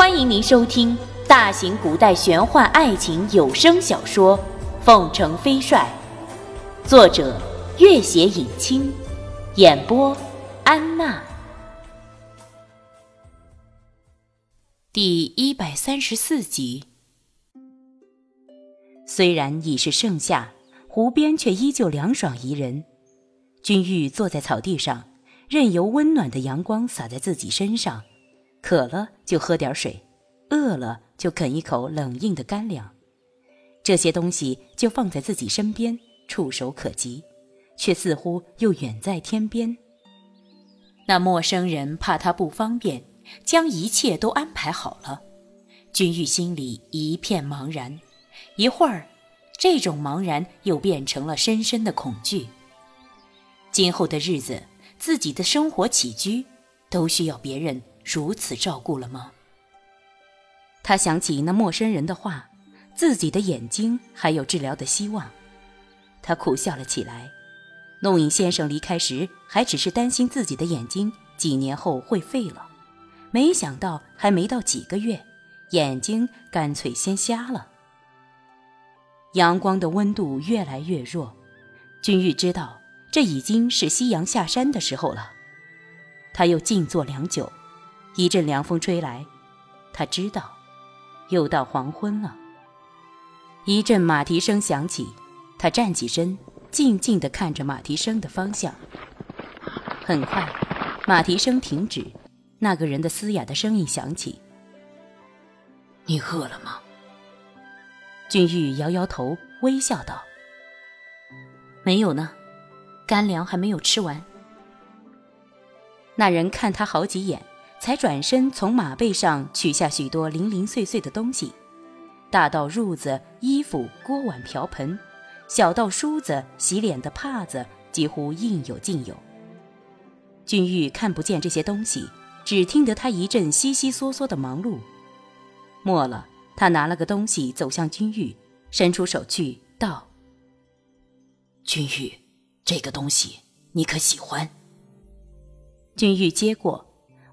欢迎您收听大型古代玄幻爱情有声小说《凤城飞帅》，作者：月写影清，演播：安娜。第一百三十四集。虽然已是盛夏，湖边却依旧凉爽宜人。君玉坐在草地上，任由温暖的阳光洒在自己身上。渴了就喝点水，饿了就啃一口冷硬的干粮，这些东西就放在自己身边，触手可及，却似乎又远在天边。那陌生人怕他不方便，将一切都安排好了。君玉心里一片茫然，一会儿，这种茫然又变成了深深的恐惧。今后的日子，自己的生活起居，都需要别人。如此照顾了吗？他想起那陌生人的话，自己的眼睛还有治疗的希望。他苦笑了起来。弄影先生离开时，还只是担心自己的眼睛几年后会废了，没想到还没到几个月，眼睛干脆先瞎了。阳光的温度越来越弱，君玉知道这已经是夕阳下山的时候了。他又静坐良久。一阵凉风吹来，他知道，又到黄昏了。一阵马蹄声响起，他站起身，静静地看着马蹄声的方向。很快，马蹄声停止，那个人的嘶哑的声音响起：“你饿了吗？”君玉摇摇头，微笑道：“没有呢，干粮还没有吃完。”那人看他好几眼。才转身从马背上取下许多零零碎碎的东西，大到褥子、衣服、锅碗瓢盆，小到梳子、洗脸的帕子，几乎应有尽有。君玉看不见这些东西，只听得他一阵悉悉嗦嗦的忙碌。末了，他拿了个东西走向君玉，伸出手去道：“君玉，这个东西你可喜欢？”君玉接过。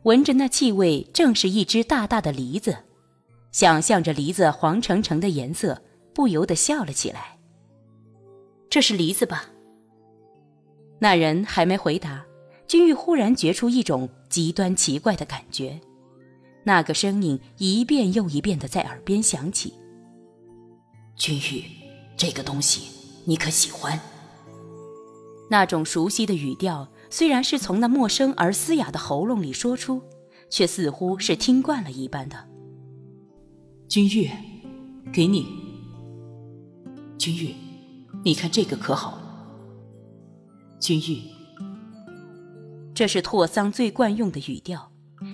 闻着那气味，正是一只大大的梨子。想象着梨子黄澄澄的颜色，不由得笑了起来。这是梨子吧？那人还没回答，君玉忽然觉出一种极端奇怪的感觉。那个声音一遍又一遍的在耳边响起：“君玉，这个东西你可喜欢？”那种熟悉的语调。虽然是从那陌生而嘶哑的喉咙里说出，却似乎是听惯了一般的。君玉，给你。君玉，你看这个可好？君玉，这是拓桑最惯用的语调。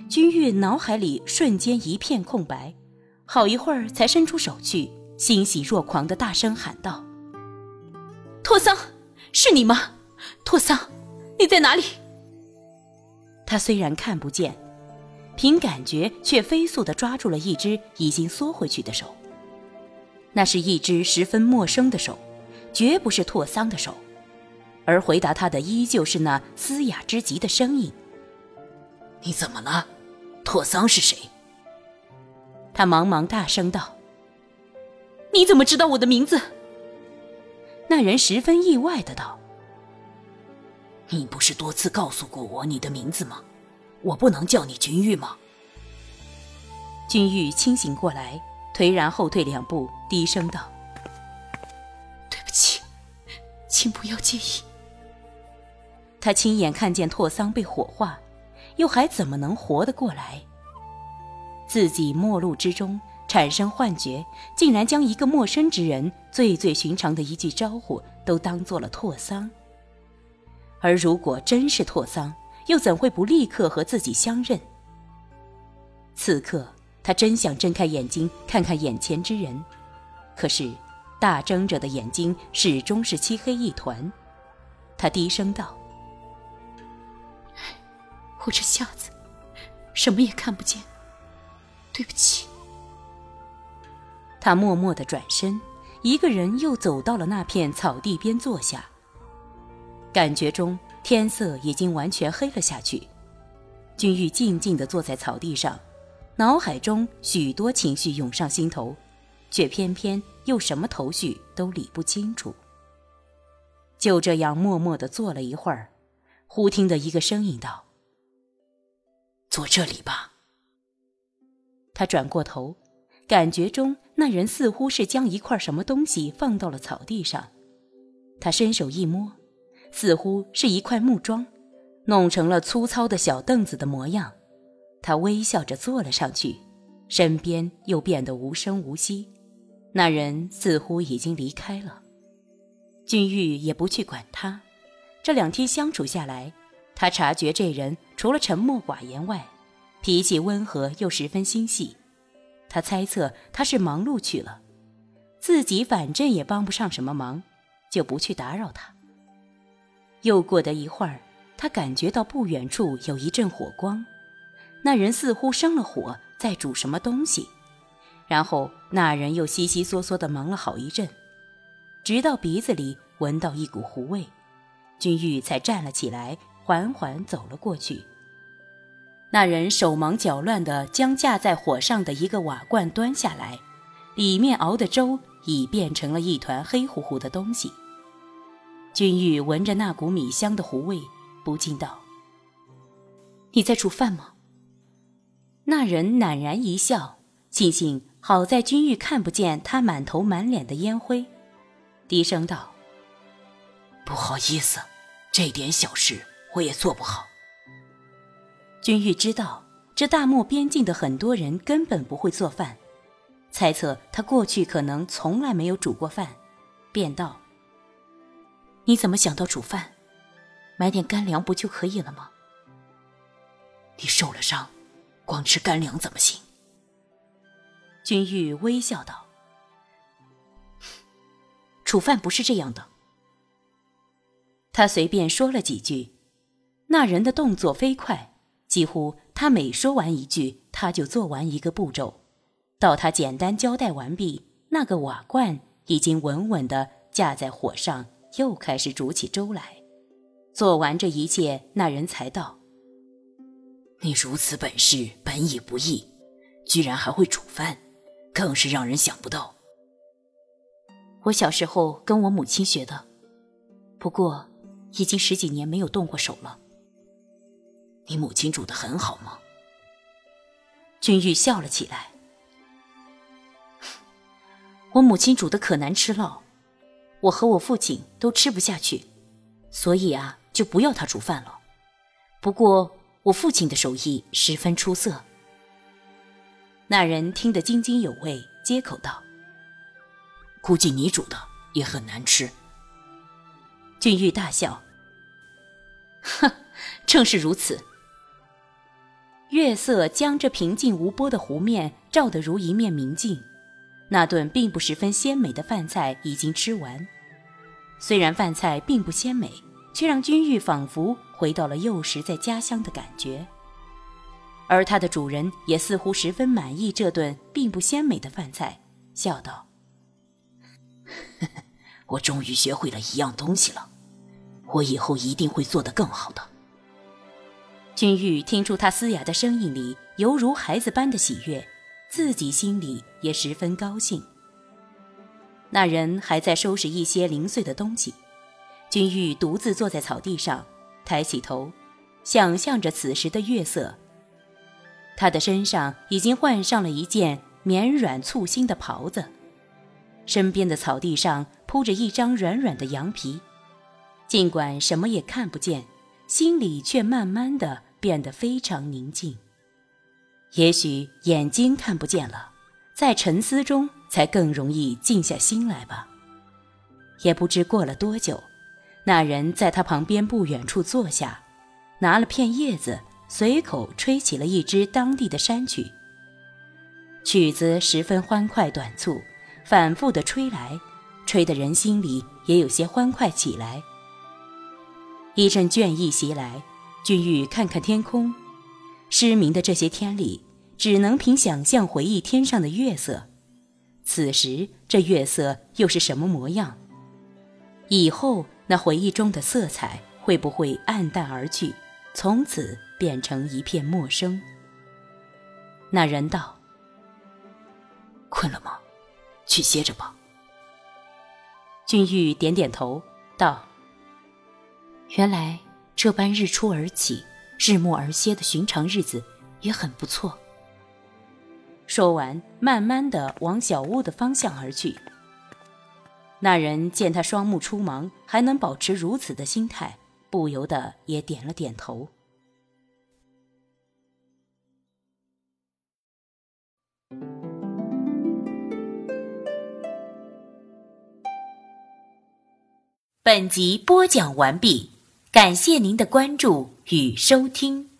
君玉脑海里瞬间一片空白，好一会儿才伸出手去，欣喜若狂的大声喊道：“拓桑，是你吗？拓桑！”你在哪里？他虽然看不见，凭感觉却飞速的抓住了一只已经缩回去的手。那是一只十分陌生的手，绝不是拓桑的手，而回答他的依旧是那嘶哑之极的声音：“你怎么了？拓桑是谁？”他忙忙大声道：“你怎么知道我的名字？”那人十分意外的道。你不是多次告诉过我你的名字吗？我不能叫你君玉吗？君玉清醒过来，颓然后退两步，低声道：“对不起，请不要介意。”他亲眼看见拓桑被火化，又还怎么能活得过来？自己末路之中产生幻觉，竟然将一个陌生之人最最寻常的一句招呼都当做了拓桑。而如果真是拓桑，又怎会不立刻和自己相认？此刻，他真想睁开眼睛看看眼前之人，可是，大睁着的眼睛始终是漆黑一团。他低声道：“我这瞎子，什么也看不见，对不起。”他默默的转身，一个人又走到了那片草地边坐下。感觉中，天色已经完全黑了下去。君玉静静地坐在草地上，脑海中许多情绪涌上心头，却偏偏又什么头绪都理不清楚。就这样默默地坐了一会儿，忽听得一个声音道：“坐这里吧。”他转过头，感觉中那人似乎是将一块什么东西放到了草地上。他伸手一摸，似乎是一块木桩，弄成了粗糙的小凳子的模样。他微笑着坐了上去，身边又变得无声无息。那人似乎已经离开了。君玉也不去管他。这两天相处下来，他察觉这人除了沉默寡言外，脾气温和又十分心细。他猜测他是忙碌去了，自己反正也帮不上什么忙。就不去打扰他。又过得一会儿，他感觉到不远处有一阵火光，那人似乎生了火，在煮什么东西。然后那人又悉悉嗦嗦地忙了好一阵，直到鼻子里闻到一股糊味，君玉才站了起来，缓缓走了过去。那人手忙脚乱地将架在火上的一个瓦罐端下来，里面熬的粥已变成了一团黑乎乎的东西。君玉闻着那股米香的糊味，不禁道：“你在煮饭吗？”那人赧然一笑，庆幸好在君玉看不见他满头满脸的烟灰，低声道：“不好意思，这点小事我也做不好。”君玉知道这大漠边境的很多人根本不会做饭，猜测他过去可能从来没有煮过饭，便道。你怎么想到煮饭？买点干粮不就可以了吗？你受了伤，光吃干粮怎么行？君玉微笑道：“煮饭不是这样的。”他随便说了几句，那人的动作飞快，几乎他每说完一句，他就做完一个步骤。到他简单交代完毕，那个瓦罐已经稳稳的架在火上。又开始煮起粥来，做完这一切，那人才道：“你如此本事，本已不易，居然还会煮饭，更是让人想不到。我小时候跟我母亲学的，不过已经十几年没有动过手了。你母亲煮的很好吗？”君玉笑了起来：“我母亲煮的可难吃了。”我和我父亲都吃不下去，所以啊，就不要他煮饭了。不过我父亲的手艺十分出色。那人听得津津有味，接口道：“估计你煮的也很难吃。”俊玉大笑：“哼，正是如此。”月色将这平静无波的湖面照得如一面明镜。那顿并不十分鲜美的饭菜已经吃完。虽然饭菜并不鲜美，却让君玉仿佛回到了幼时在家乡的感觉。而它的主人也似乎十分满意这顿并不鲜美的饭菜，笑道：“我终于学会了一样东西了，我以后一定会做得更好的。”君玉听出他嘶哑的声音里犹如孩子般的喜悦，自己心里也十分高兴。那人还在收拾一些零碎的东西，君玉独自坐在草地上，抬起头，想象着此时的月色。他的身上已经换上了一件绵软簇新的袍子，身边的草地上铺着一张软软的羊皮。尽管什么也看不见，心里却慢慢的变得非常宁静。也许眼睛看不见了，在沉思中。才更容易静下心来吧。也不知过了多久，那人在他旁边不远处坐下，拿了片叶子，随口吹起了一支当地的山曲。曲子十分欢快短促，反复的吹来，吹得人心里也有些欢快起来。一阵倦意袭来，君玉看看天空，失明的这些天里，只能凭想象回忆天上的月色。此时这月色又是什么模样？以后那回忆中的色彩会不会黯淡而去，从此变成一片陌生？那人道：“困了吗？去歇着吧。”俊玉点点头，道：“原来这般日出而起，日暮而歇的寻常日子也很不错。”说完，慢慢的往小屋的方向而去。那人见他双目出盲，还能保持如此的心态，不由得也点了点头。本集播讲完毕，感谢您的关注与收听。